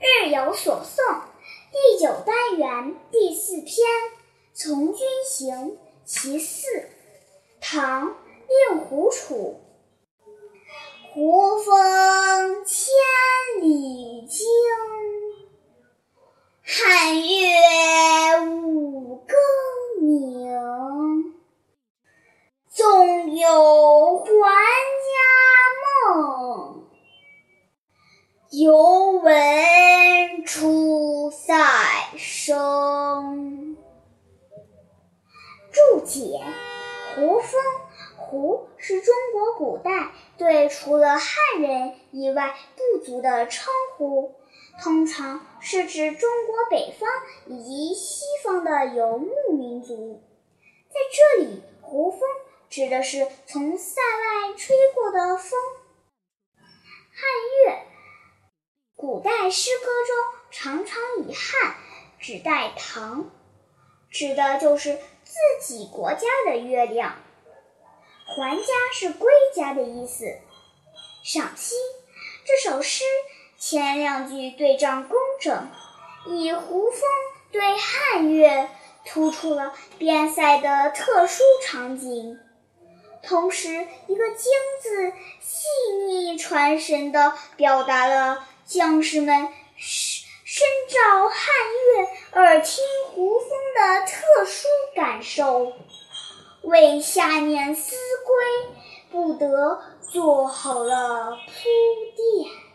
日有所诵第九单元第四篇《从军行·其四》，唐·令狐楚。胡风千里惊，汉乐五更明。纵有还家梦，犹闻出塞声。注解：胡风，胡是中国古代对除了汉人以外部族的称呼，通常是指中国北方以及西方的游牧民族。在这里，胡风。指的是从塞外吹过的风。汉乐，古代诗歌中常常以汉指代唐，指的就是自己国家的月亮。还家是归家的意思。赏析：这首诗前两句对仗工整，以胡风对汉月，突出了边塞的特殊场景。同时，一个“惊”字细腻传神地表达了将士们身照汉月、耳听胡风的特殊感受，为下年思归不得做好了铺垫。